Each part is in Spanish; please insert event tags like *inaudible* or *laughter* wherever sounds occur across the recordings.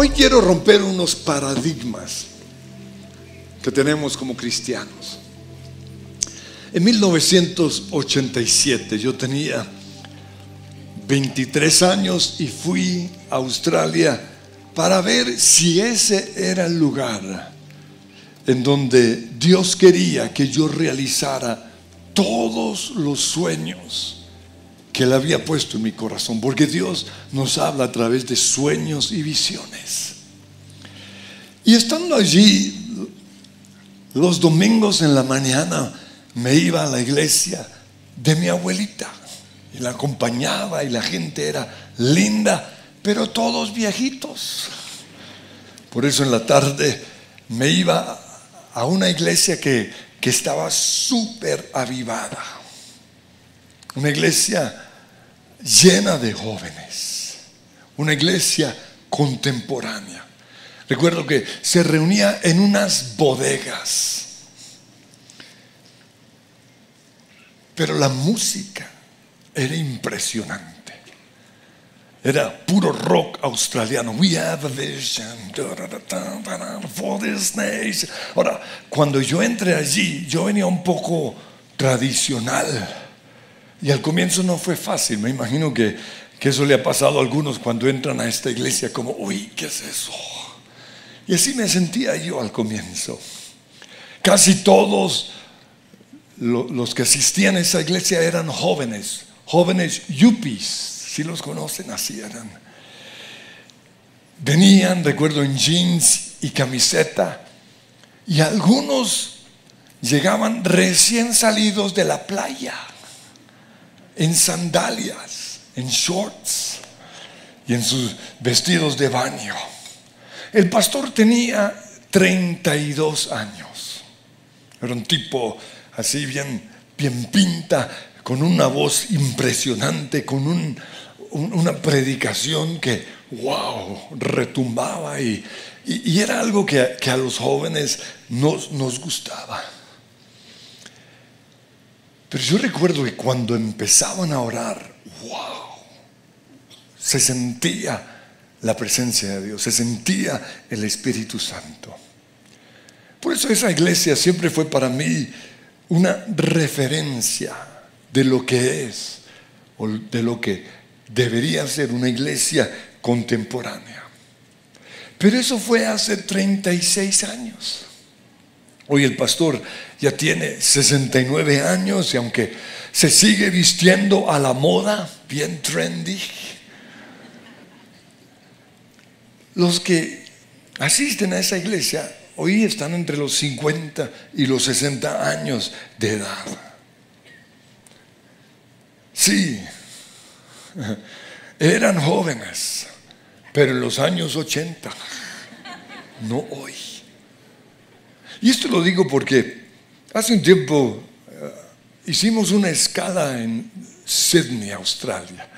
Hoy quiero romper unos paradigmas que tenemos como cristianos. En 1987 yo tenía 23 años y fui a Australia para ver si ese era el lugar en donde Dios quería que yo realizara todos los sueños que Él había puesto en mi corazón, porque Dios nos habla a través de sueños y visiones. Y estando allí, los domingos en la mañana me iba a la iglesia de mi abuelita y la acompañaba y la gente era linda, pero todos viejitos. Por eso en la tarde me iba a una iglesia que, que estaba súper avivada. Una iglesia llena de jóvenes, una iglesia contemporánea. Recuerdo que se reunía en unas bodegas, pero la música era impresionante. Era puro rock australiano. We have a vision for this nation. Ahora, cuando yo entré allí, yo venía un poco tradicional y al comienzo no fue fácil, me imagino que, eso le ha pasado a algunos cuando entran a esta iglesia como, uy, ¿qué es eso? Y así me sentía yo al comienzo. Casi todos los que asistían a esa iglesia eran jóvenes, jóvenes yuppies, si los conocen, así eran. Venían, recuerdo, en jeans y camiseta, y algunos llegaban recién salidos de la playa en sandalias, en shorts y en sus vestidos de baño. El pastor tenía 32 años. Era un tipo así bien, bien pinta, con una voz impresionante, con una predicación que, wow, retumbaba y, era algo que, a los jóvenes nos, nos gustaba. Pero yo recuerdo que cuando empezaban a orar, wow, se sentía la presencia de Dios, se sentía el Espíritu Santo. Por eso esa iglesia siempre fue para mí una referencia de lo que es o de lo que debería ser una iglesia contemporánea. Pero eso fue hace 36 años. Hoy el pastor ya tiene 69 años y aunque se sigue vistiendo a la moda, bien trendy, los que asisten a esa iglesia hoy están entre los 50 y los 60 años de edad. Sí, eran jóvenes, pero en los años 80, no hoy. Y esto lo digo porque hace un tiempo eh, hicimos una escala en Sydney, Australia.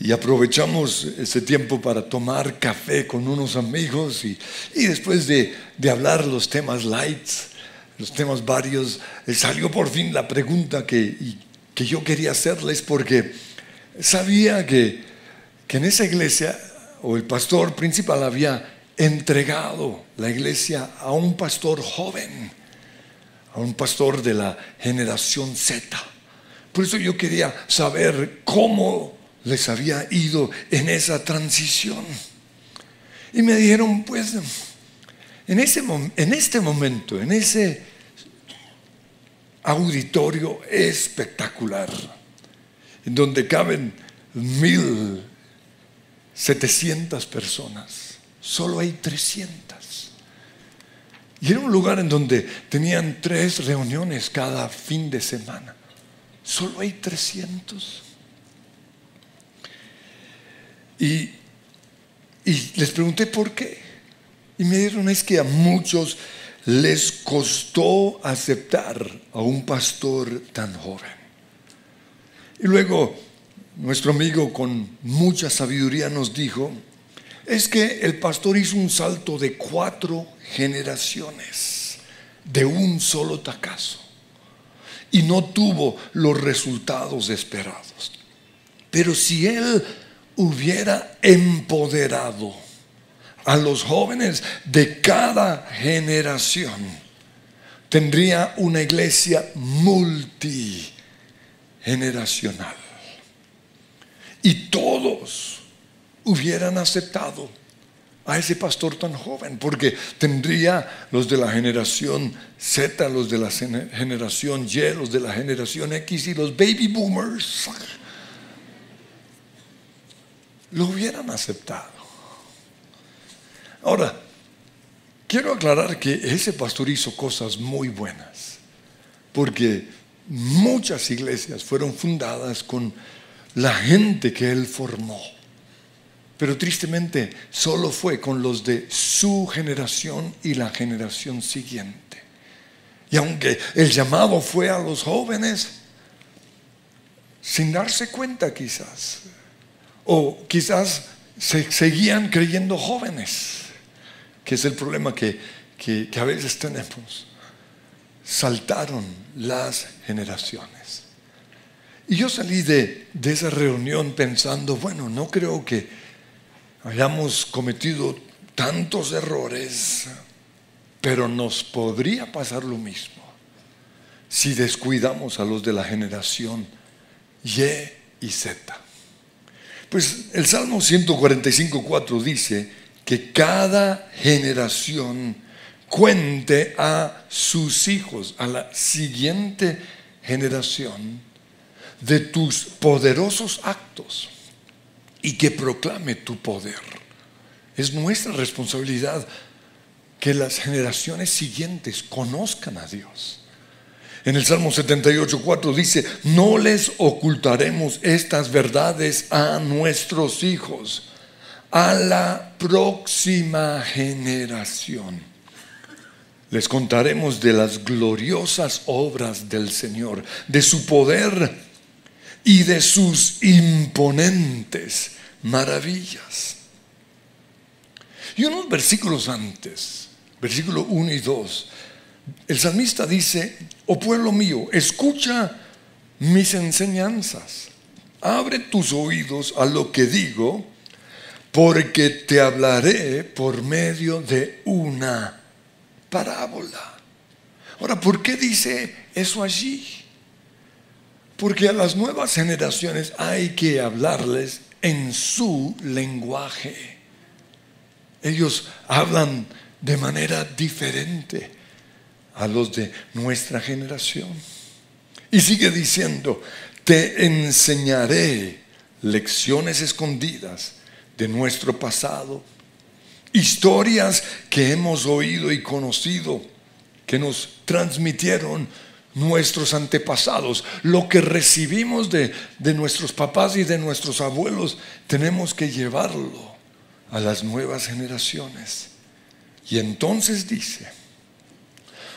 Y aprovechamos ese tiempo para tomar café con unos amigos y, después de, hablar los temas lights, los temas varios, eh, salió por fin la pregunta que, que yo quería hacerles porque sabía que, que en esa iglesia o el pastor principal había entregado la iglesia a un pastor joven, a un pastor de la generación Z. Por eso yo quería saber cómo les había ido en esa transición. Y me dijeron, pues, en, ese, en este momento, en ese auditorio espectacular, en donde caben mil setecientas personas, solo hay 300. Y era un lugar en donde tenían tres reuniones cada fin de semana. Solo hay 300. Y, y les pregunté por qué. Y me dijeron es que a muchos les costó aceptar a un pastor tan joven. Y luego nuestro amigo con mucha sabiduría nos dijo, es que el pastor hizo un salto de cuatro generaciones de un solo tacazo y no tuvo los resultados esperados. Pero si él hubiera empoderado a los jóvenes de cada generación, tendría una iglesia multigeneracional. Y todos hubieran aceptado a ese pastor tan joven, porque tendría los de la generación Z, los de la generación Y, los de la generación X y los baby boomers. Lo hubieran aceptado. Ahora, quiero aclarar que ese pastor hizo cosas muy buenas, porque muchas iglesias fueron fundadas con la gente que él formó. Pero tristemente solo fue con los de su generación y la generación siguiente. Y aunque el llamado fue a los jóvenes, sin darse cuenta quizás, o quizás se seguían creyendo jóvenes, que es el problema que, a veces tenemos. Saltaron las generaciones. Y yo salí de, de esa reunión pensando, bueno, no creo que hayamos cometido tantos errores, pero nos podría pasar lo mismo si descuidamos a los de la generación Y y Z. Pues el Salmo 145.4 dice que cada generación cuente a sus hijos, a la siguiente generación, de tus poderosos actos y que proclame tu poder. Es nuestra responsabilidad que las generaciones siguientes conozcan a Dios. En el Salmo 78.4 dice, no les ocultaremos estas verdades a nuestros hijos, a la próxima generación. Les contaremos de las gloriosas obras del Señor, de su poder y de sus imponentes maravillas. Y unos versículos antes, versículo 1 y 2, el salmista dice, oh pueblo mío, escucha mis enseñanzas, abre tus oídos a lo que digo, porque te hablaré por medio de una parábola. Ahora, ¿por qué dice eso allí? Porque a las nuevas generaciones hay que hablarles en su lenguaje. Ellos hablan de manera diferente a los de nuestra generación. Y sigue diciendo, te enseñaré lecciones escondidas de nuestro pasado, historias que hemos oído y conocido, que nos transmitieron nuestros antepasados, lo que recibimos de, nuestros papás y de nuestros abuelos, tenemos que llevarlo a las nuevas generaciones. Y entonces dice,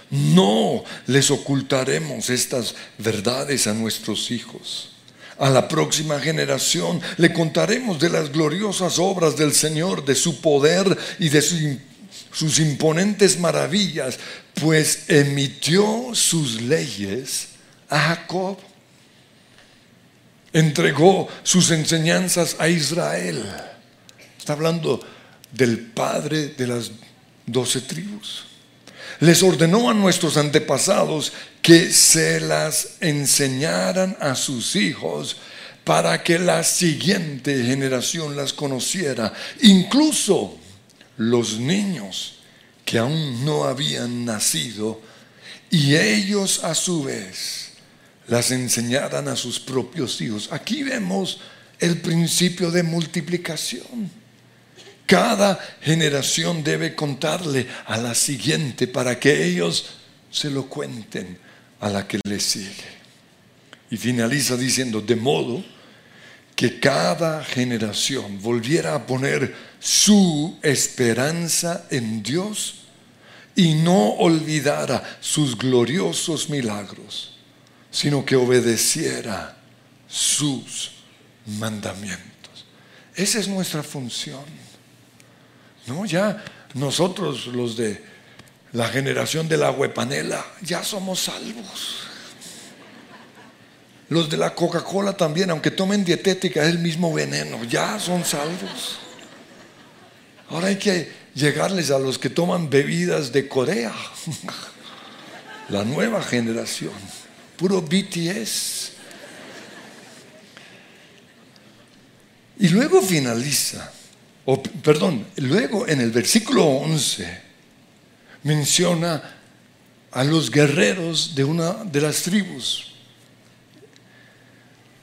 no les ocultaremos estas verdades a nuestros hijos. A la próxima generación le contaremos de las gloriosas obras del Señor, de su poder y de su sus imponentes maravillas, pues emitió sus leyes a Jacob. Entregó sus enseñanzas a Israel. Está hablando del padre de las doce tribus. Les ordenó a nuestros antepasados que se las enseñaran a sus hijos para que la siguiente generación las conociera. Incluso los niños que aún no habían nacido y ellos a su vez las enseñaran a sus propios hijos. Aquí vemos el principio de multiplicación. Cada generación debe contarle a la siguiente para que ellos se lo cuenten a la que le sigue. Y finaliza diciendo, de modo que cada generación volviera a poner su esperanza en Dios y no olvidara sus gloriosos milagros, sino que obedeciera sus mandamientos. Esa es nuestra función. No, ya nosotros los de la generación de la huepanela ya somos salvos. Los de la Coca-Cola también, aunque tomen dietética, es el mismo veneno, ya son salvos. Ahora hay que llegarles a los que toman bebidas de Corea, la nueva generación, puro BTS. Y luego finaliza, o perdón, luego en el versículo 11 menciona a los guerreros de una de las tribus,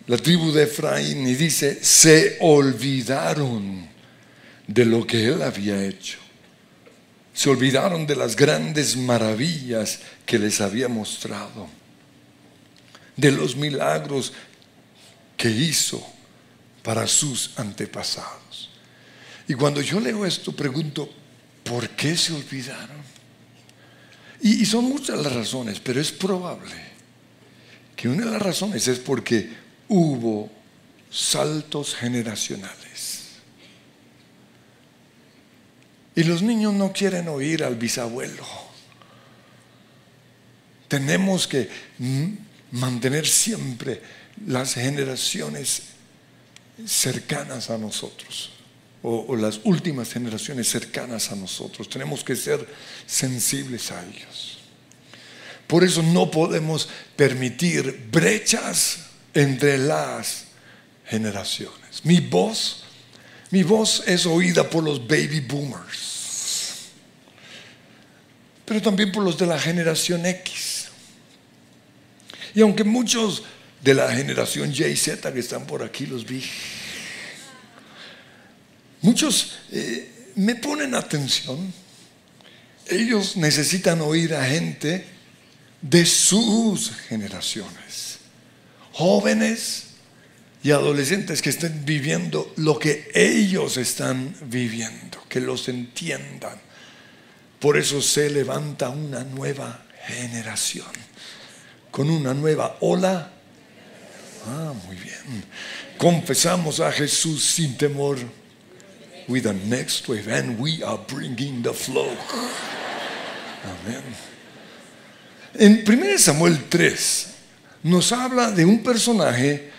la tribu de Efraín, y dice, se olvidaron de lo que él había hecho. Se olvidaron de las grandes maravillas que les había mostrado, de los milagros que hizo para sus antepasados. Y cuando yo leo esto, pregunto, ¿por qué se olvidaron? Y, son muchas las razones, pero es probable que una de las razones es porque hubo saltos generacionales. Y los niños no quieren oír al bisabuelo. Tenemos que mantener siempre las generaciones cercanas a nosotros o, las últimas generaciones cercanas a nosotros. Tenemos que ser sensibles a ellos. Por eso no podemos permitir brechas entre las generaciones. Mi voz, mi voz es oída por los baby boomers, pero también por los de la generación X. Y aunque muchos de la generación Y Z que están por aquí los vi, Muchos eh, me ponen atención. Ellos necesitan oír a gente de sus generaciones, jóvenes y adolescentes que estén viviendo lo que ellos están viviendo, que los entiendan. Por eso se levanta una nueva generación, con una nueva ola. Ah, muy bien. Confesamos a Jesús sin temor with the next wave, and we are bringing the flow. Amén. En 1 Samuel 3 nos habla de un personaje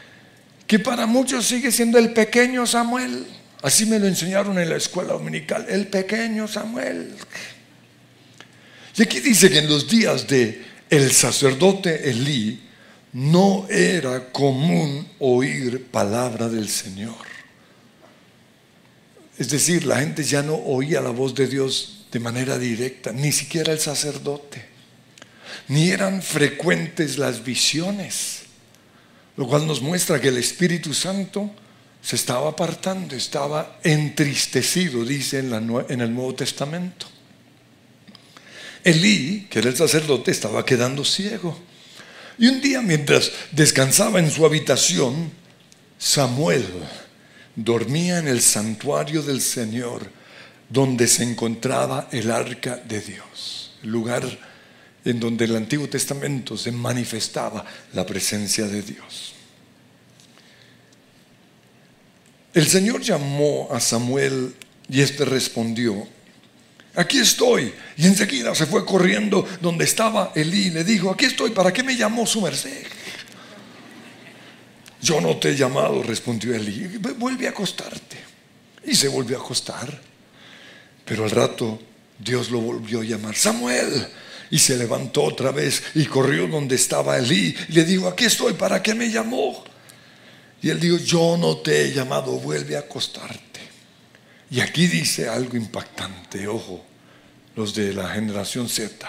que para muchos sigue siendo el pequeño Samuel. Así me lo enseñaron en la escuela dominical, el pequeño Samuel. Y aquí dice que en los días de el sacerdote Elí no era común oír palabra del Señor. Es decir, la gente ya no oía la voz de Dios de manera directa, ni siquiera el sacerdote. Ni eran frecuentes las visiones, lo cual nos muestra que el Espíritu Santo se estaba apartando, estaba entristecido, dice en, el Nuevo Testamento. Elí, que era el sacerdote, estaba quedando ciego. Y un día mientras descansaba en su habitación, Samuel, dormía en el santuario del Señor, donde se encontraba el arca de Dios, el lugar en donde el Antiguo Testamento se manifestaba la presencia de Dios. El Señor llamó a Samuel y éste respondió, aquí estoy. Y enseguida se fue corriendo donde estaba Elí y le dijo, aquí estoy, ¿para qué me llamó su merced? Yo no te he llamado, respondió Elí. Vuelve a acostarte. Y se volvió a acostar. Pero al rato Dios lo volvió a llamar, Samuel. Y se levantó otra vez y corrió donde estaba Elí. Y le dijo, aquí estoy, ¿para qué me llamó? Y él dijo, yo no te he llamado, vuelve a acostarte. Y aquí dice algo impactante, ojo, los de la generación Z.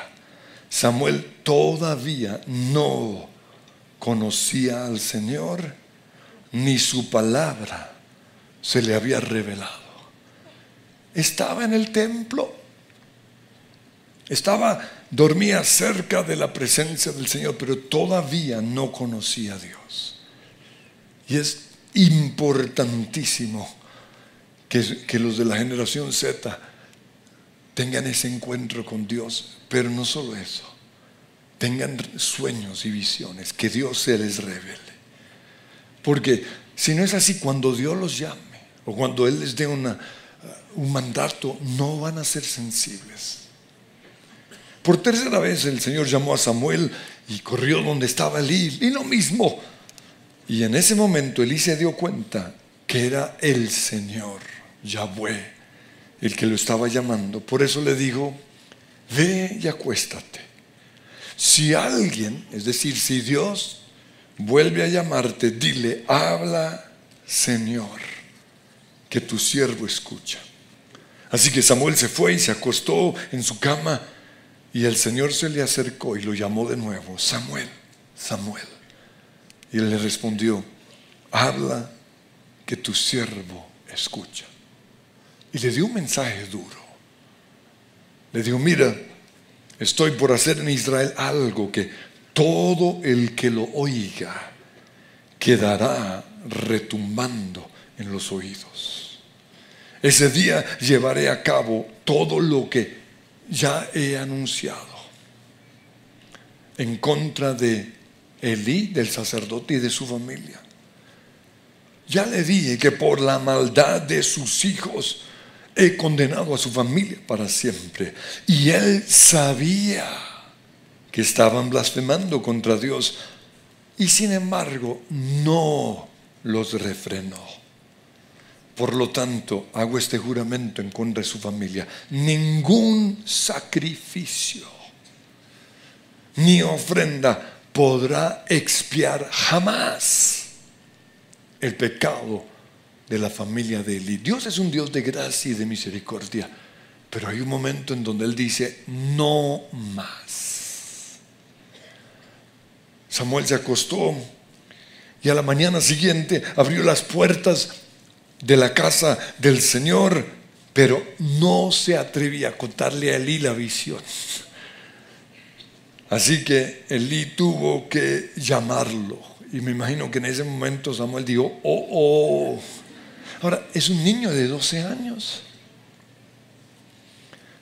Samuel todavía no conocía al Señor ni su palabra se le había revelado. Estaba en el templo, estaba, dormía cerca de la presencia del Señor, pero todavía no conocía a Dios. Y es importantísimo que, los de la generación Z tengan ese encuentro con Dios, pero no solo eso, tengan sueños y visiones, que Dios se les revele. Porque si no es así, cuando Dios los llame o cuando Él les dé un mandato, no van a ser sensibles. Por tercera vez el Señor llamó a Samuel y corrió donde estaba Elí y lo mismo. Y en ese momento Elí se dio cuenta que era el Señor, Yahweh, el que lo estaba llamando. Por eso le dijo, ve y acuéstate. Si alguien, es decir, si Dios vuelve a llamarte, dile, habla Señor, que tu siervo escucha. Así que Samuel se fue y se acostó en su cama y el Señor se le acercó y lo llamó de nuevo, Samuel, Samuel. Y él le respondió, habla que tu siervo escucha. Y le dio un mensaje duro. Le dijo, mira, estoy por hacer en Israel algo que todo el que lo oiga quedará retumbando en los oídos. Ese día llevaré a cabo todo lo que ya he anunciado en contra de Elí, del sacerdote y de su familia. Ya le dije que por la maldad de sus hijos he condenado a su familia para siempre. Y él sabía que estaban blasfemando contra Dios y sin embargo no los refrenó. Por lo tanto, hago este juramento en contra de su familia. Ningún sacrificio ni ofrenda podrá expiar jamás el pecado de la familia de Eli. Dios es un Dios de gracia y de misericordia, pero hay un momento en donde Él dice, no más. Samuel se acostó y a la mañana siguiente abrió las puertas de la casa del Señor, pero no se atrevía a contarle a Elí la visión. Así que Elí tuvo que llamarlo. Y me imagino que en ese momento Samuel dijo, oh, oh. Ahora, es un niño de 12 años.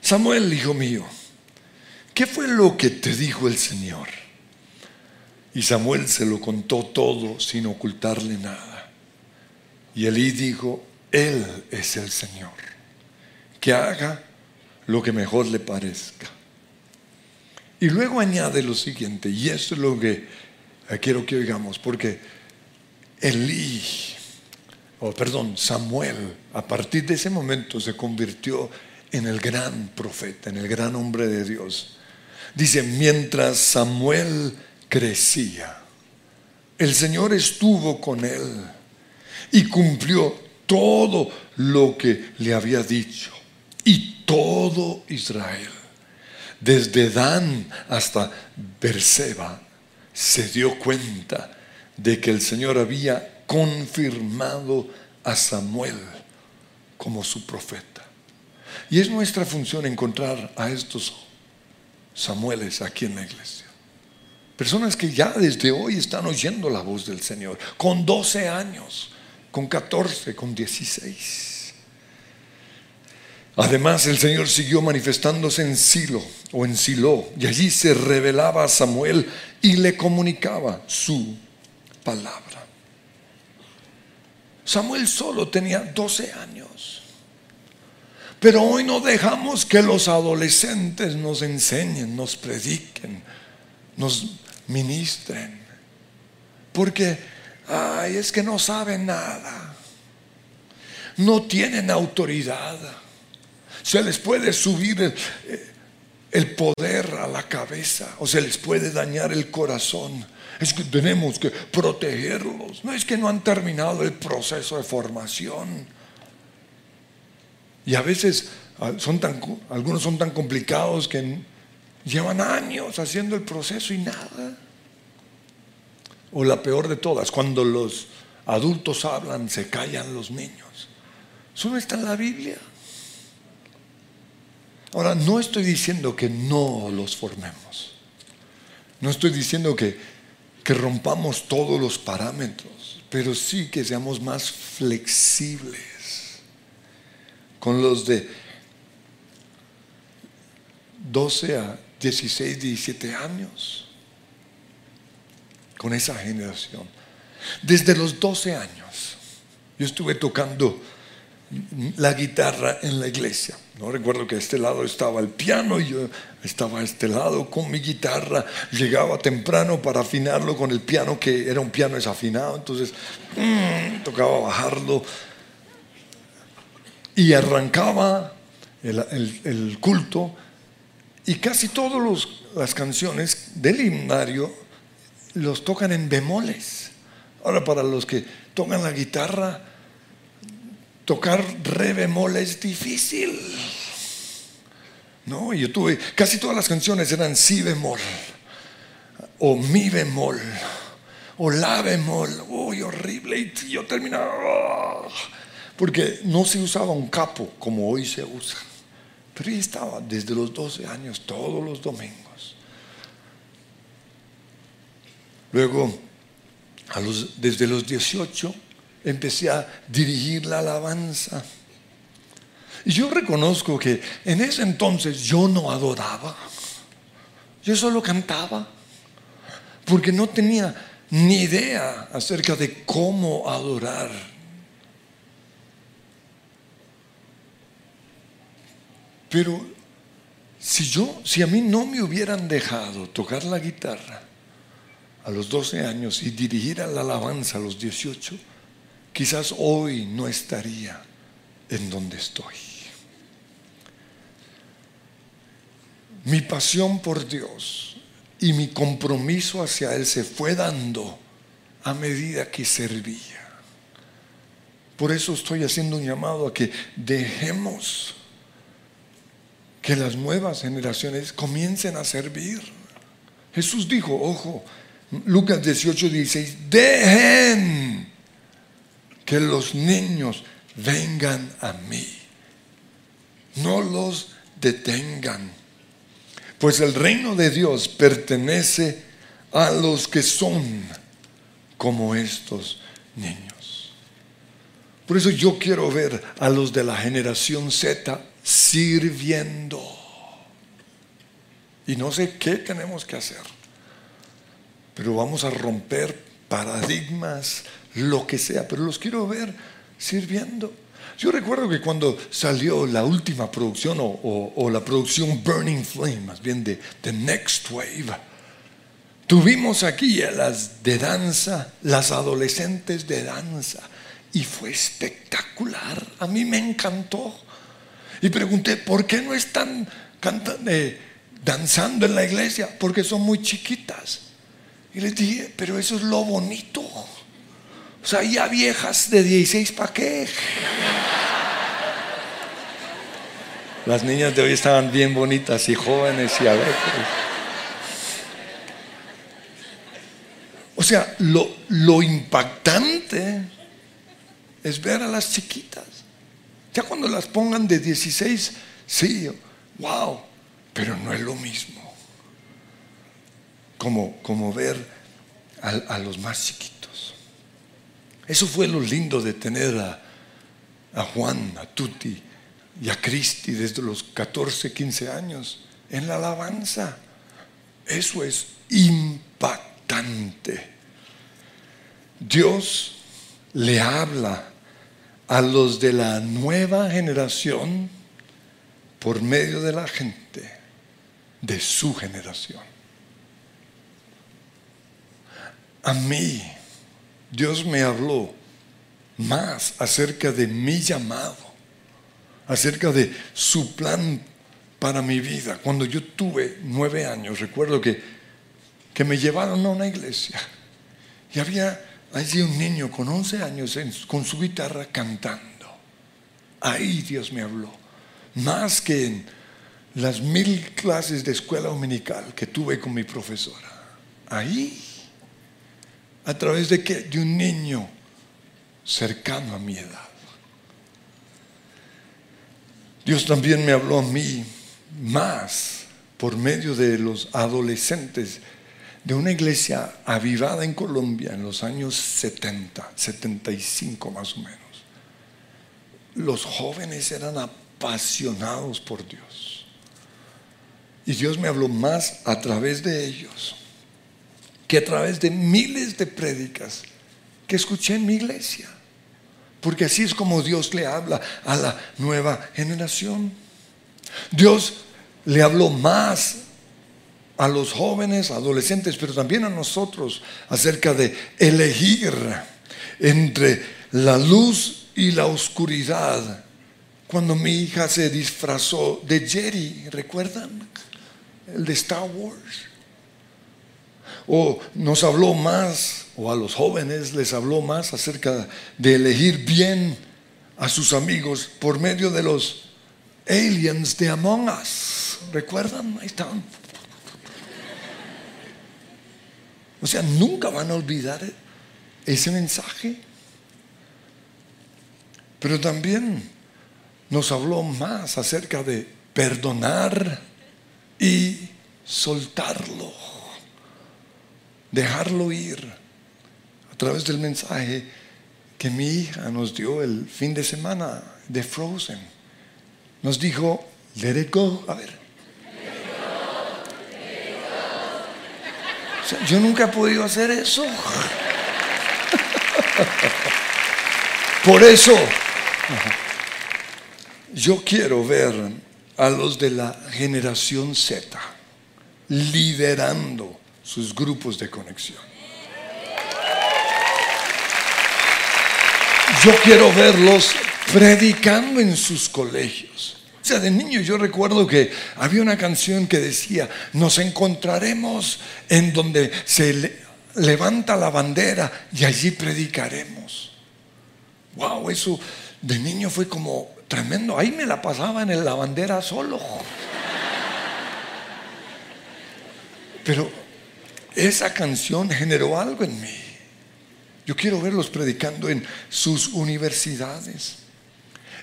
Samuel, hijo mío, ¿qué fue lo que te dijo el Señor? Y Samuel se lo contó todo sin ocultarle nada. Y Elí dijo, Él es el Señor. Que haga lo que mejor le parezca. Y luego añade lo siguiente, y esto es lo que quiero que oigamos, porque Elí, o perdón, Samuel, a partir de ese momento se convirtió en el gran profeta, en el gran hombre de Dios. Dice, mientras Samuel crecía, el Señor estuvo con él y cumplió todo lo que le había dicho. Y todo Israel desde Dan hasta Berseba, se dio cuenta de que el Señor había confirmado a Samuel como su profeta. Y es nuestra función encontrar a estos Samueles aquí en la iglesia. Personas que ya desde hoy están oyendo la voz del Señor, con 12 años, con 14, con 16. Además, el Señor siguió manifestándose en Silo o en Silo, y allí se revelaba a Samuel y le comunicaba su palabra. Samuel solo tenía 12 años. Pero hoy no dejamos que los adolescentes nos enseñen, nos prediquen, nos ministren. Porque, ay, es que no saben nada. No tienen autoridad se les puede subir el, poder a la cabeza o se les puede dañar el corazón. Es que tenemos que protegerlos. No es que no han terminado el proceso de formación. Y a veces ah, son tan, algunos son tan complicados que llevan años haciendo el proceso y nada. O la peor de todas, cuando los adultos hablan, se callan los niños. Eso no está en la Biblia. Ahora, no estoy diciendo que no los formemos. No estoy diciendo que, que rompamos todos los parámetros, pero sí que seamos más flexibles con los de 12 a 16, 17 años, con esa generación. Desde los 12 años, yo estuve tocando la guitarra en la iglesia. No recuerdo que a este lado estaba el piano y yo estaba a este lado con mi guitarra. Llegaba temprano para afinarlo con el piano que era un piano desafinado, entonces mm, tocaba bajarlo y arrancaba el, culto y casi todas las canciones del himnario los tocan en bemoles. Ahora, para los que tocan la guitarra, tocar re bemol es difícil. No, yo tuve, casi todas las canciones eran si bemol, o mi bemol, o la bemol. Uy, horrible. Y yo terminaba. Porque no se usaba un capo como hoy se usa. Pero ahí estaba desde los 12 años, todos los domingos. Luego, desde los 18, empecé a dirigir la alabanza. Y yo reconozco que en ese entonces yo no adoraba, yo solo cantaba, porque no tenía ni idea acerca de cómo adorar Pero si yo, si a mí no me hubieran dejado tocar la guitarra a los 12 años y dirigir a la alabanza a los 18, quizás hoy no estaría en donde estoy. Mi pasión por Dios y mi compromiso hacia Él se fue dando a medida que servía. Por eso estoy haciendo un llamado a que dejemos que las nuevas generaciones comiencen a servir. Jesús dijo, ojo, Lucas 18, 16, dejen que los niños vengan a mí. No los detengan. Pues el reino de Dios pertenece a los que son como estos niños. Por eso yo quiero ver a los de la generación Z sirviendo. Y no sé qué tenemos que hacer, pero vamos a romper paradigmas, lo que sea, pero los quiero ver sirviendo. Yo recuerdo que cuando salió la última producción o, la producción Burning Flame, más bien de The Next Wave, tuvimos aquí a las de danza, las adolescentes de danza, y fue espectacular. A mí me encantó. Y pregunté, ¿por qué no están eh, danzando en la iglesia? Porque son muy chiquitas. Y les dije, pero eso es lo bonito. O sea, ya viejas de 16, ¿para qué? Las niñas de hoy estaban bien bonitas y jóvenes y alegres. O sea, lo, lo impactante es ver a las chiquitas. Ya cuando las pongan de 16, sí, wow, pero no es lo mismo. Como, como ver a, los más chiquitos. Eso fue lo lindo de tener a, a Juan, a Tuti y a Cristi desde los 14, 15 años en la alabanza. Eso es impactante. Dios le habla a los de la nueva generación por medio de la gente de su generación. A mí, Dios me habló más acerca de mi llamado, acerca de su plan para mi vida. Cuando yo tuve nueve años, recuerdo que, que me llevaron a una iglesia y había Allí un niño con 11 años con su guitarra cantando. Ahí Dios me habló. Más que en las mil clases de escuela dominical que tuve con mi profesora. Ahí, a través de qué? De un niño cercano a mi edad. Dios también me habló a mí más por medio de los adolescentes de una iglesia avivada en Colombia en los años 70, 75 más o menos. Los jóvenes eran apasionados por Dios. Y Dios me habló más a través de ellos que a través de miles de prédicas que escuché en mi iglesia. Porque así es como Dios le habla a la nueva generación. Dios le habló más a los jóvenes, adolescentes, pero también a nosotros acerca de elegir entre la luz y la oscuridad cuando mi hija se disfrazó de Jerry, ¿recuerdan? El de Star Wars. O nos habló más, o a los jóvenes les habló más acerca de elegir bien a sus amigos por medio de los aliens de Among Us. ¿Recuerdan? Ahí están. O sea, nunca van a olvidar ese mensaje. Pero también nos habló más acerca de perdonar y soltarlo, dejarlo ir a través del mensaje que mi hija nos dio el fin de semana de Frozen. Nos dijo, let it go. A ver. yo nunca he podido hacer eso. *laughs* Por eso, yo quiero ver a los de la generación Z liderando sus grupos de conexión. Yo quiero verlos predicando en sus colegios. O sea, de niño yo recuerdo que había una canción que decía, nos encontraremos en donde se levanta la bandera y allí predicaremos. Wow, eso de niño fue como tremendo. Ahí me la pasaba en la bandera solo. Pero esa canción generó algo en mí. Yo quiero verlos predicando en sus universidades,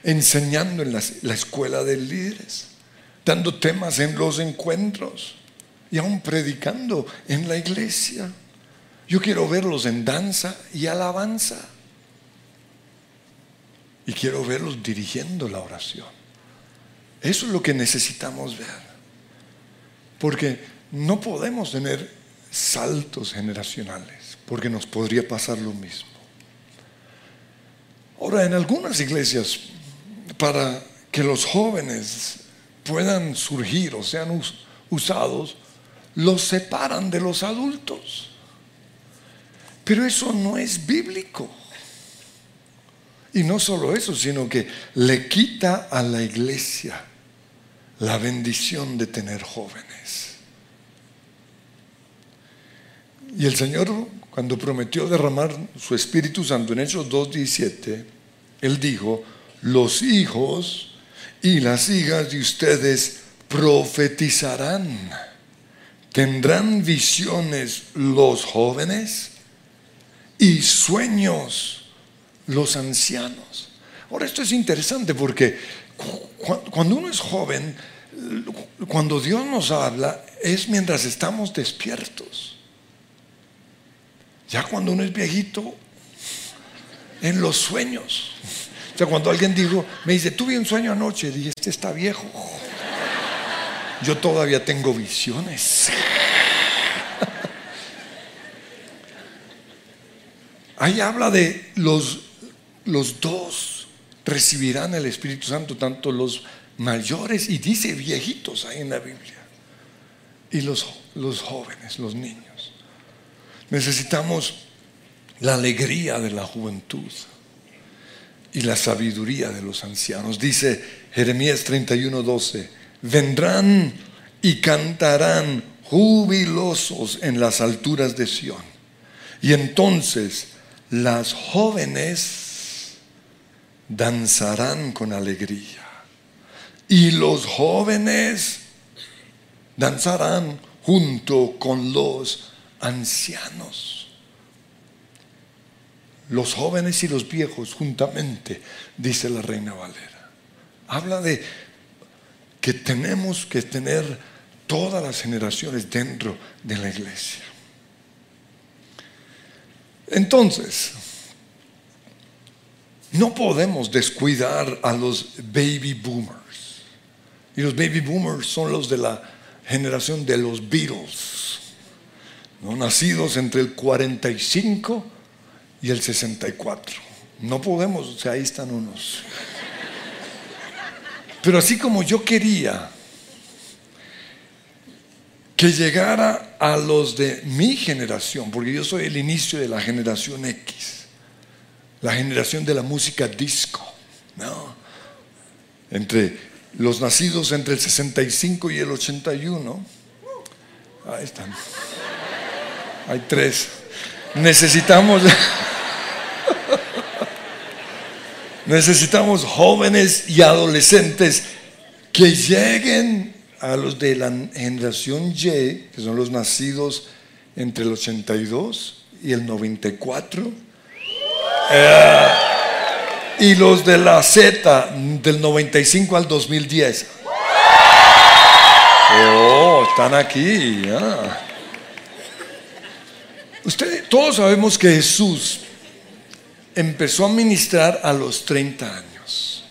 enseñando en la escuela de líderes, dando temas en los encuentros y aún predicando en la iglesia. Yo quiero verlos en danza y alabanza. Y quiero verlos dirigiendo la oración. Eso es lo que necesitamos ver. Porque no podemos tener saltos generacionales, porque nos podría pasar lo mismo. Ahora, en algunas iglesias, para que los jóvenes puedan surgir o sean usados, los separan de los adultos. Pero eso no es bíblico. Y no solo eso, sino que le quita a la iglesia la bendición de tener jóvenes. Y el Señor, cuando prometió derramar su Espíritu Santo en Hechos 2.17, Él dijo, los hijos y las hijas de ustedes profetizarán, tendrán visiones los jóvenes y sueños los ancianos. Ahora esto es interesante porque cuando uno es joven, cuando Dios nos habla, es mientras estamos despiertos. Ya cuando uno es viejito, en los sueños. O sea, cuando alguien dijo, me dice, tuve un sueño anoche, dije, este está viejo. Yo todavía tengo visiones. Ahí habla de los los dos recibirán el Espíritu Santo, tanto los mayores y dice viejitos ahí en la Biblia, y los, los jóvenes, los niños. Necesitamos la alegría de la juventud y la sabiduría de los ancianos. Dice Jeremías 31, 12, vendrán y cantarán jubilosos en las alturas de Sión. Y entonces las jóvenes danzarán con alegría. Y los jóvenes danzarán junto con los ancianos. Los jóvenes y los viejos juntamente, dice la reina Valera. Habla de que tenemos que tener todas las generaciones dentro de la iglesia. Entonces, no podemos descuidar a los baby boomers. Y los baby boomers son los de la generación de los Beatles, ¿no? nacidos entre el 45 y el 64. No podemos, o sea, ahí están unos. Pero así como yo quería que llegara a los de mi generación, porque yo soy el inicio de la generación X, la generación de la música disco. ¿no? entre los nacidos entre el 65 y el 81. Ahí están. Hay tres. Necesitamos, necesitamos jóvenes y adolescentes que lleguen a los de la generación Y, que son los nacidos entre el 82 y el 94, eh, y los de la Z del 95 al 2010. Oh, están aquí. Ustedes, todos sabemos que Jesús empezó a ministrar a los 30 años.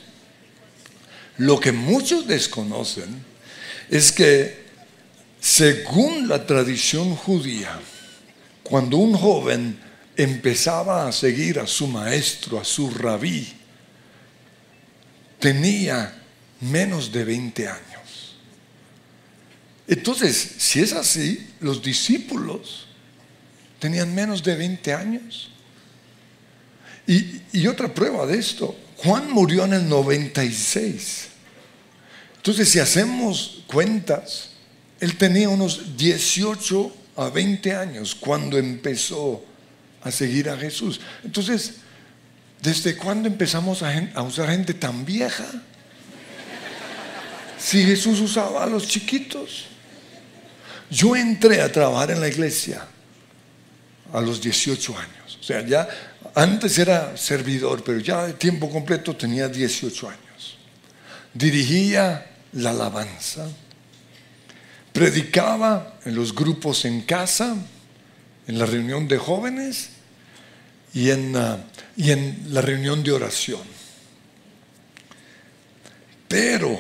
Lo que muchos desconocen es que, según la tradición judía, cuando un joven empezaba a seguir a su maestro, a su rabí, tenía menos de 20 años. Entonces, si es así, los discípulos tenían menos de 20 años. Y, otra prueba de esto, Juan murió en el 96. Entonces, si hacemos cuentas, él tenía unos 18 a 20 años cuando empezó a seguir a Jesús. Entonces, ¿desde cuándo empezamos a, usar gente tan vieja? Si Jesús usaba a los chiquitos. Yo entré a trabajar en la iglesia a los 18 años. O sea, ya antes era servidor, pero ya de tiempo completo tenía 18 años. Dirigía la alabanza, predicaba en los grupos en casa, en la reunión de jóvenes y en, ah, y en la reunión de oración. Pero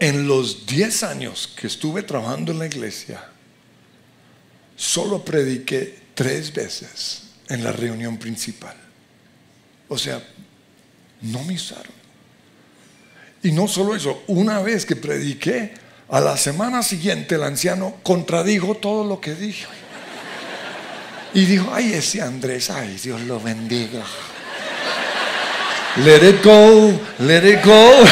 en los 10 años que estuve trabajando en la iglesia, solo prediqué tres veces en la reunión principal. O sea, no me usaron. Y no solo eso, una vez que prediqué, a la semana siguiente el anciano contradijo todo lo que dije. Y dijo, ay, ese Andrés, ay, Dios lo bendiga. Let it go, let it go.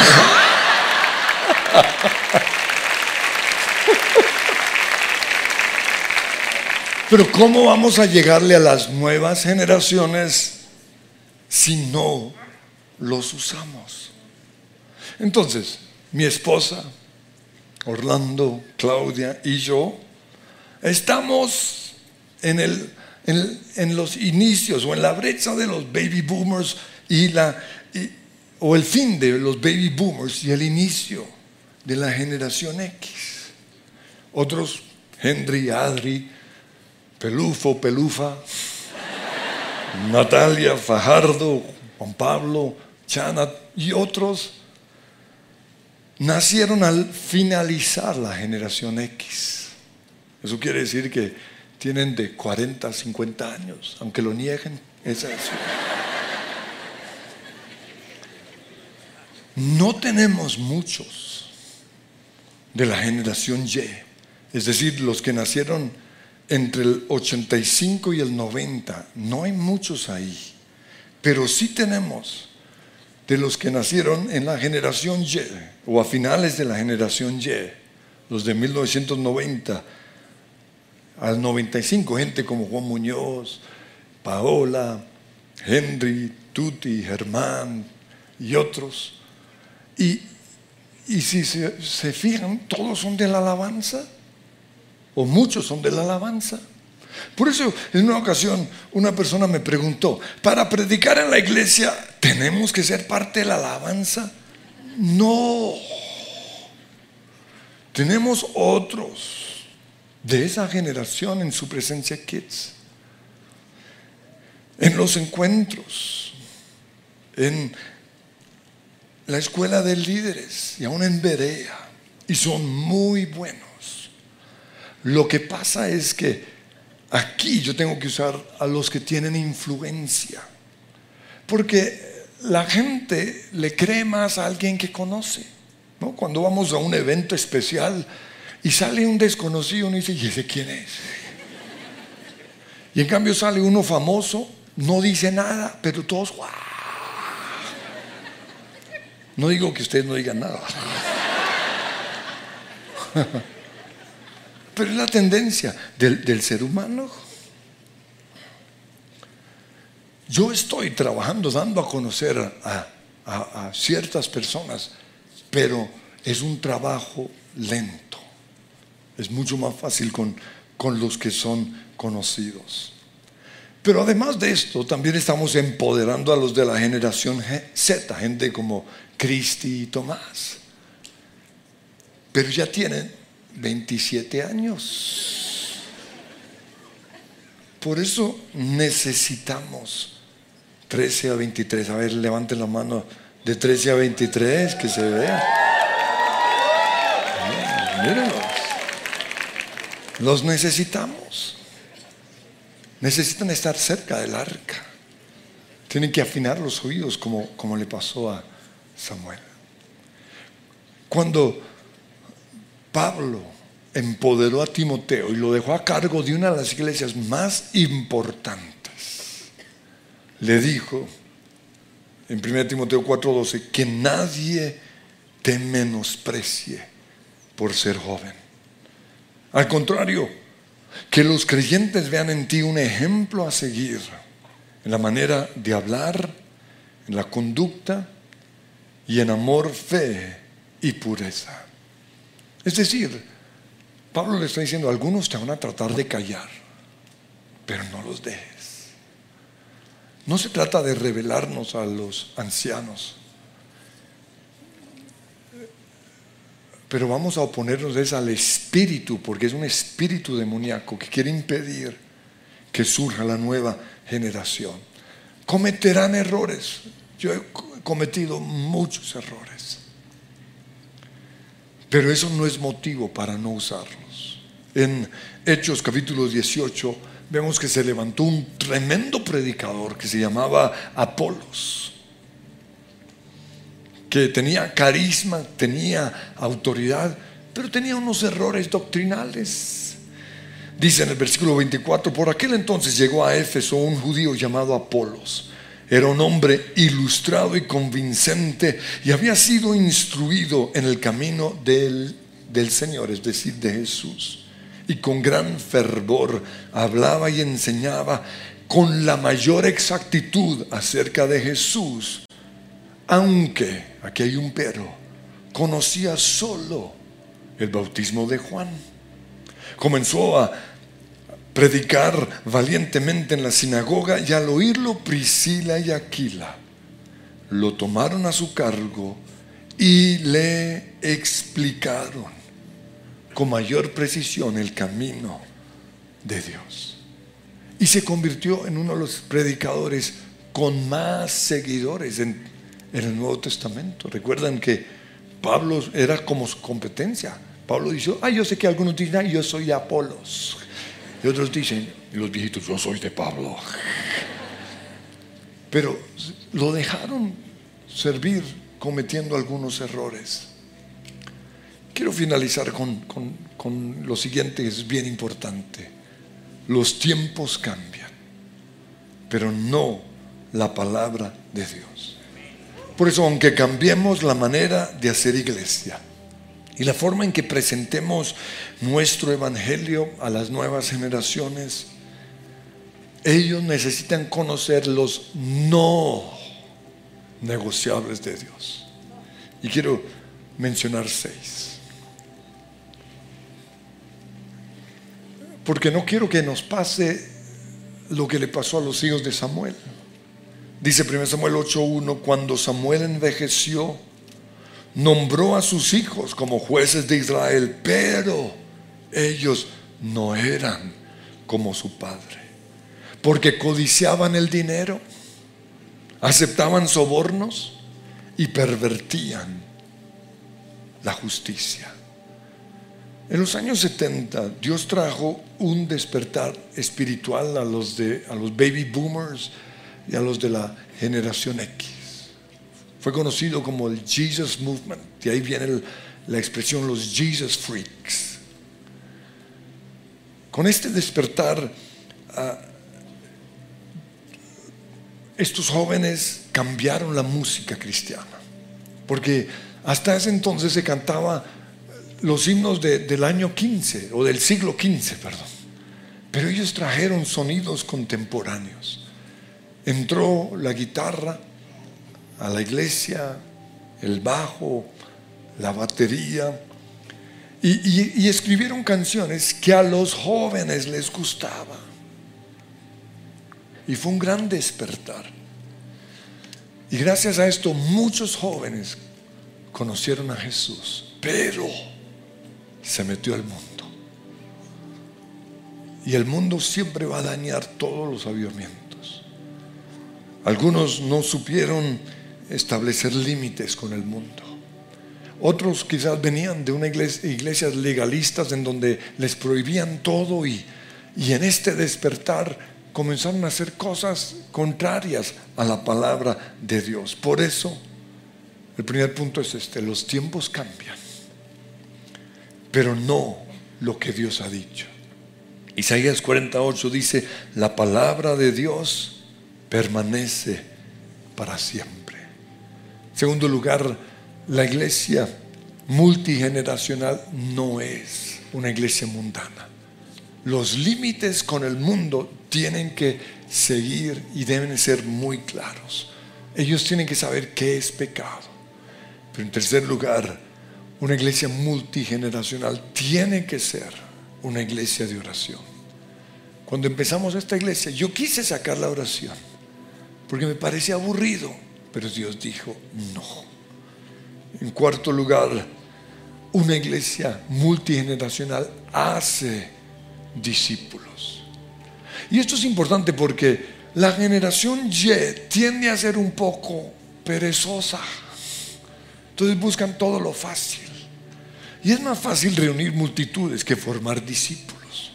Pero ¿cómo vamos a llegarle a las nuevas generaciones si no los usamos? Entonces, mi esposa, Orlando, Claudia y yo, estamos en, los inicios o en la brecha de los baby boomers y la, o el fin de los baby boomers y el inicio de la generación X. Otros, Henry, Adri, Pelufo, Pelufa, Natalia, Fajardo, Juan Pablo, Chana y otros nacieron al finalizar la generación X. Eso quiere decir que tienen de 40 a 50 años, aunque lo nieguen. No tenemos muchos de la generación Y, es decir, los que nacieron entre el 85 y el 90, no hay muchos ahí, pero sí tenemos de los que nacieron en la generación Y o a finales de la generación Y, los de 1990 al 95, gente como Juan Muñoz, Paola, Henry, Tuti, Germán y otros. Y, si se fijan, todos son de la alabanza o muchos son de la alabanza. Por eso, en una ocasión, una persona me preguntó, ¿para predicar en la iglesia tenemos que ser parte de la alabanza? No. Tenemos otros de esa generación en su presencia kids. En los encuentros, en la escuela de líderes y aún en Berea. Y son muy buenos. Lo que pasa es que aquí yo tengo que usar a los que tienen influencia. Porque la gente le cree más a alguien que conoce. ¿no? Cuando vamos a un evento especial y sale un desconocido, uno dice, ¿y ese quién es? Y en cambio sale uno famoso, no dice nada, pero todos, No digo que ustedes no digan nada. *laughs* Pero es la tendencia del, ser humano. Yo estoy trabajando, dando a conocer a, a ciertas personas, pero es un trabajo lento. Es mucho más fácil con, con los que son conocidos. Pero además de esto, también estamos empoderando a los de la generación Z, gente como Cristi y Tomás. Pero ya tienen 27 años. Por eso necesitamos 13 a 23. A ver, levanten la mano de 13 a 23, que se vea. Mírenlos. Los necesitamos. Necesitan estar cerca del arca. Tienen que afinar los oídos como, como le pasó a Samuel. Cuando Pablo empoderó a Timoteo y lo dejó a cargo de una de las iglesias más importantes, le dijo en 1 Timoteo 4:12 que nadie te menosprecie por ser joven. Al contrario, que los creyentes vean en ti un ejemplo a seguir en la manera de hablar, en la conducta y en amor, fe y pureza. Es decir, Pablo le está diciendo, algunos te van a tratar de callar, pero no los dejes. No se trata de revelarnos a los ancianos, Pero vamos a oponernos al espíritu, porque es un espíritu demoníaco que quiere impedir que surja la nueva generación. Cometerán errores. Yo he cometido muchos errores. Pero eso no es motivo para no usarlos. En Hechos capítulo 18 vemos que se levantó un tremendo predicador que se llamaba Apolos que tenía carisma, tenía autoridad, pero tenía unos errores doctrinales. Dice en el versículo 24, por aquel entonces llegó a Éfeso un judío llamado Apolos. Era un hombre ilustrado y convincente y había sido instruido en el camino del, del Señor, es decir, de Jesús. Y con gran fervor hablaba y enseñaba con la mayor exactitud acerca de Jesús aunque, aquí hay un pero, conocía solo el bautismo de Juan. Comenzó a predicar valientemente en la sinagoga y al oírlo Priscila y Aquila lo tomaron a su cargo y le explicaron con mayor precisión el camino de Dios. Y se convirtió en uno de los predicadores con más seguidores en el Nuevo Testamento. Recuerdan que Pablo era como su competencia. Pablo dice, ah, yo sé que algunos dicen, yo soy Apolos. Y otros dicen, los viejitos, yo soy de Pablo. Pero lo dejaron servir cometiendo algunos errores. Quiero finalizar con, con lo siguiente, es bien importante. Los tiempos cambian, pero no la palabra de Dios. Por eso, aunque cambiemos la manera de hacer iglesia y la forma en que presentemos nuestro evangelio a las nuevas generaciones, ellos necesitan conocer los no negociables de Dios. Y quiero mencionar seis. Porque no quiero que nos pase lo que le pasó a los hijos de Samuel. Dice 1 Samuel 8.1, cuando Samuel envejeció, nombró a sus hijos como jueces de Israel, pero ellos no eran como su padre, porque codiciaban el dinero, aceptaban sobornos y pervertían la justicia. En los años 70 Dios trajo un despertar espiritual a los, de, a los baby boomers, y a los de la generación X. Fue conocido como el Jesus Movement, de ahí viene la expresión los Jesus Freaks. Con este despertar, ah, estos jóvenes cambiaron la música cristiana. porque hasta ese entonces se cantaba los himnos del año 15 o del siglo XV, perdón. Pero ellos trajeron sonidos contemporáneos. Entró la guitarra a la iglesia, el bajo, la batería, y, escribieron canciones que a los jóvenes les gustaba. Y fue un gran despertar. Y gracias a esto muchos jóvenes conocieron a Jesús, pero se metió al mundo. Y el mundo siempre va a dañar todos los avivamientos. Algunos no supieron establecer límites con el mundo. Otros quizás venían de una iglesia, iglesias legalistas en donde les prohibían todo y, y en este despertar comenzaron a hacer cosas contrarias a la palabra de Dios. Por eso, el primer punto es este, los tiempos cambian pero no lo que Dios ha dicho. Isaías 48 dice, la palabra de Dios permanece para siempre. Segundo lugar, la iglesia multigeneracional no es una iglesia mundana. Los límites con el mundo tienen que seguir y deben ser muy claros. Ellos tienen que saber qué es pecado. Pero en tercer lugar, una iglesia multigeneracional tiene que ser una iglesia de oración. Cuando empezamos esta iglesia, yo quise sacar la oración porque me parecía aburrido, pero Dios dijo no. En cuarto lugar, una iglesia multigeneracional hace discípulos. Y esto es importante porque la generación Y tiende a ser un poco perezosa. Entonces buscan todo lo fácil. Y es más fácil reunir multitudes que formar discípulos.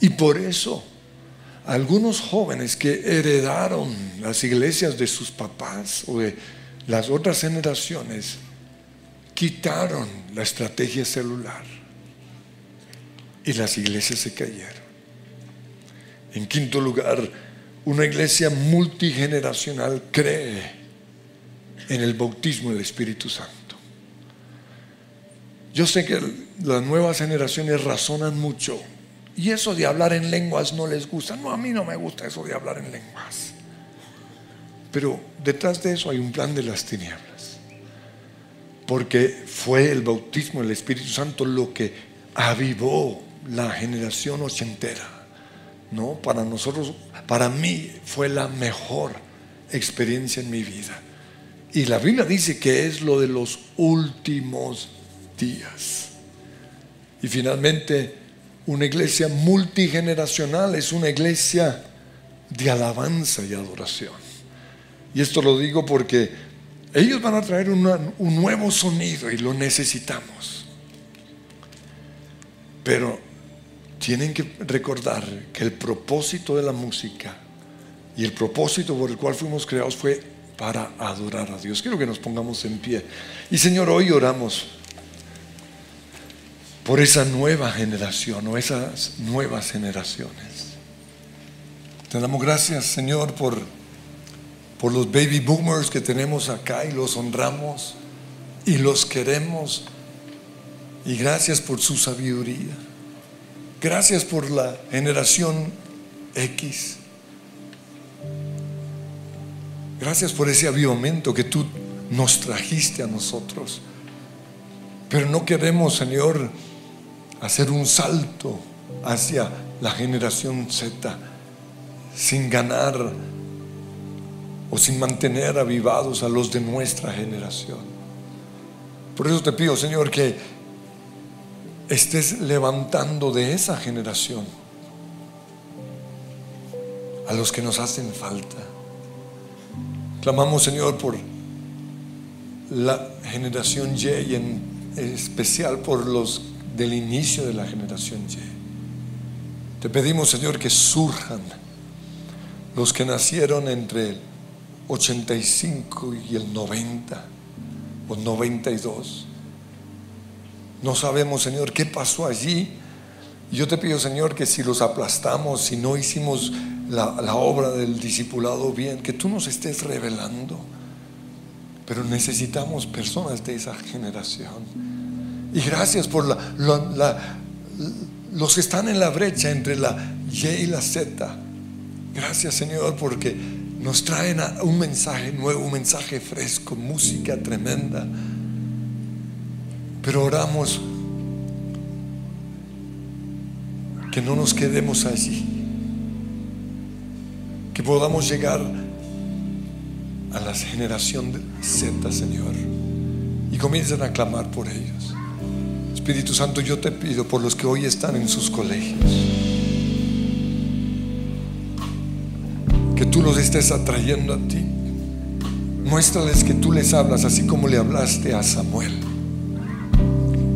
Y por eso algunos jóvenes que heredaron las iglesias de sus papás o de las otras generaciones quitaron la estrategia celular y las iglesias se cayeron. En quinto lugar, una iglesia multigeneracional cree en el bautismo del Espíritu Santo. Yo sé que las nuevas generaciones razonan mucho y eso de hablar en lenguas no les gusta. No, a mí no me gusta eso de hablar en lenguas. Pero detrás de eso hay un plan de las tinieblas. Porque fue el bautismo del Espíritu Santo lo que avivó la generación ochentera. ¿no? Para nosotros, para mí fue la mejor experiencia en mi vida. Y la Biblia dice que es lo de los últimos días. Y finalmente, una iglesia multigeneracional es una iglesia de alabanza y adoración. Y esto lo digo porque ellos van a traer un nuevo sonido y lo necesitamos. Pero tienen que recordar que el propósito de la música y el propósito por el cual fuimos creados fue para adorar a Dios. Quiero que nos pongamos en pie. Y Señor, hoy oramos por esa nueva generación o esas nuevas generaciones. Te damos gracias, Señor, por, por los baby boomers que tenemos acá y los honramos y los queremos. Y gracias por su sabiduría. Gracias por la generación X. Gracias por ese avivamiento que tú nos trajiste a nosotros. Pero no queremos, Señor, hacer un salto hacia la generación Z sin ganar o sin mantener avivados a los de nuestra generación. Por eso te pido, Señor, que estés levantando de esa generación a los que nos hacen falta. Clamamos, Señor, por la generación Y y en especial por los del inicio de la generación Y. Te pedimos, Señor, que surjan los que nacieron entre el 85 y el 90 o 92. No sabemos, Señor, qué pasó allí. Yo te pido, Señor, que si los aplastamos, si no hicimos la, obra del discipulado bien, que tú nos estés revelando Pero necesitamos personas de esa generación. Y gracias por los que están en la brecha entre la Y y la Z. Gracias Señor porque nos traen un mensaje nuevo, un mensaje fresco, música tremenda. Pero oramos que no nos quedemos allí, que podamos llegar a la generación Z, Señor, y comiencen a clamar por ellos. Espíritu Santo, yo te pido por los que hoy están en sus colegios, que tú los estés atrayendo a ti. Muéstrales que tú les hablas así como le hablaste a Samuel.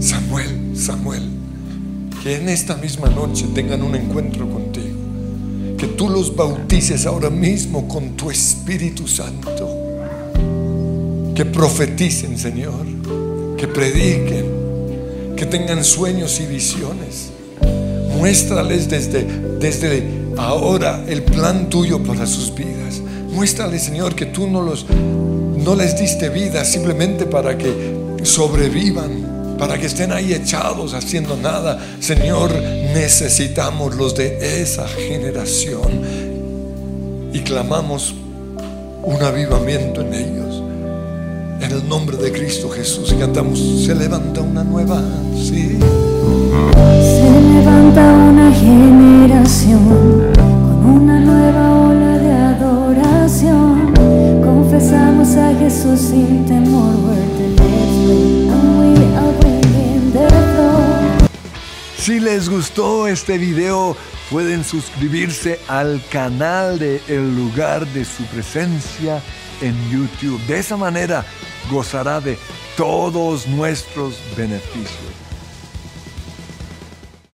Samuel, Samuel, que en esta misma noche tengan un encuentro contigo. Que tú los bautices ahora mismo con tu Espíritu Santo. Que profeticen, Señor. Que prediquen que tengan sueños y visiones. Muéstrales desde, desde ahora el plan tuyo para sus vidas. Muéstrales, Señor, que tú no, los, no les diste vida simplemente para que sobrevivan, para que estén ahí echados haciendo nada. Señor, necesitamos los de esa generación y clamamos un avivamiento en ellos. En el nombre de Cristo Jesús cantamos, se levanta una nueva, sí. Se levanta una generación con una nueva ola de adoración. Confesamos a Jesús sin temor, Si les gustó este video, pueden suscribirse al canal de El lugar de su presencia en YouTube. De esa manera gozará de todos nuestros beneficios.